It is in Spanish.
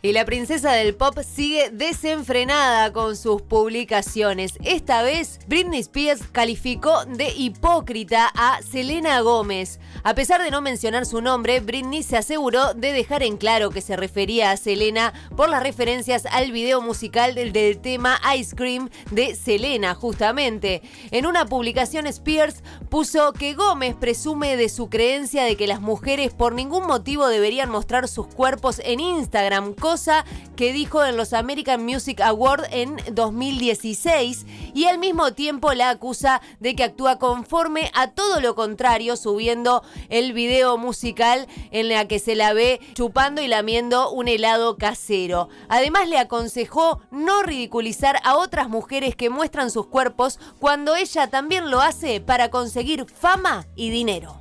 Y la princesa del pop sigue desenfrenada con sus publicaciones. Esta vez, Britney Spears calificó de hipócrita a Selena Gómez. A pesar de no mencionar su nombre, Britney se aseguró de dejar en claro que se refería a Selena por las referencias al video musical del, del tema Ice Cream de Selena, justamente. En una publicación, Spears puso que Gómez presume de su creencia de que las mujeres por ningún motivo deberían mostrar sus cuerpos en Instagram que dijo en los American Music Awards en 2016 y al mismo tiempo la acusa de que actúa conforme a todo lo contrario subiendo el video musical en la que se la ve chupando y lamiendo un helado casero. Además le aconsejó no ridiculizar a otras mujeres que muestran sus cuerpos cuando ella también lo hace para conseguir fama y dinero.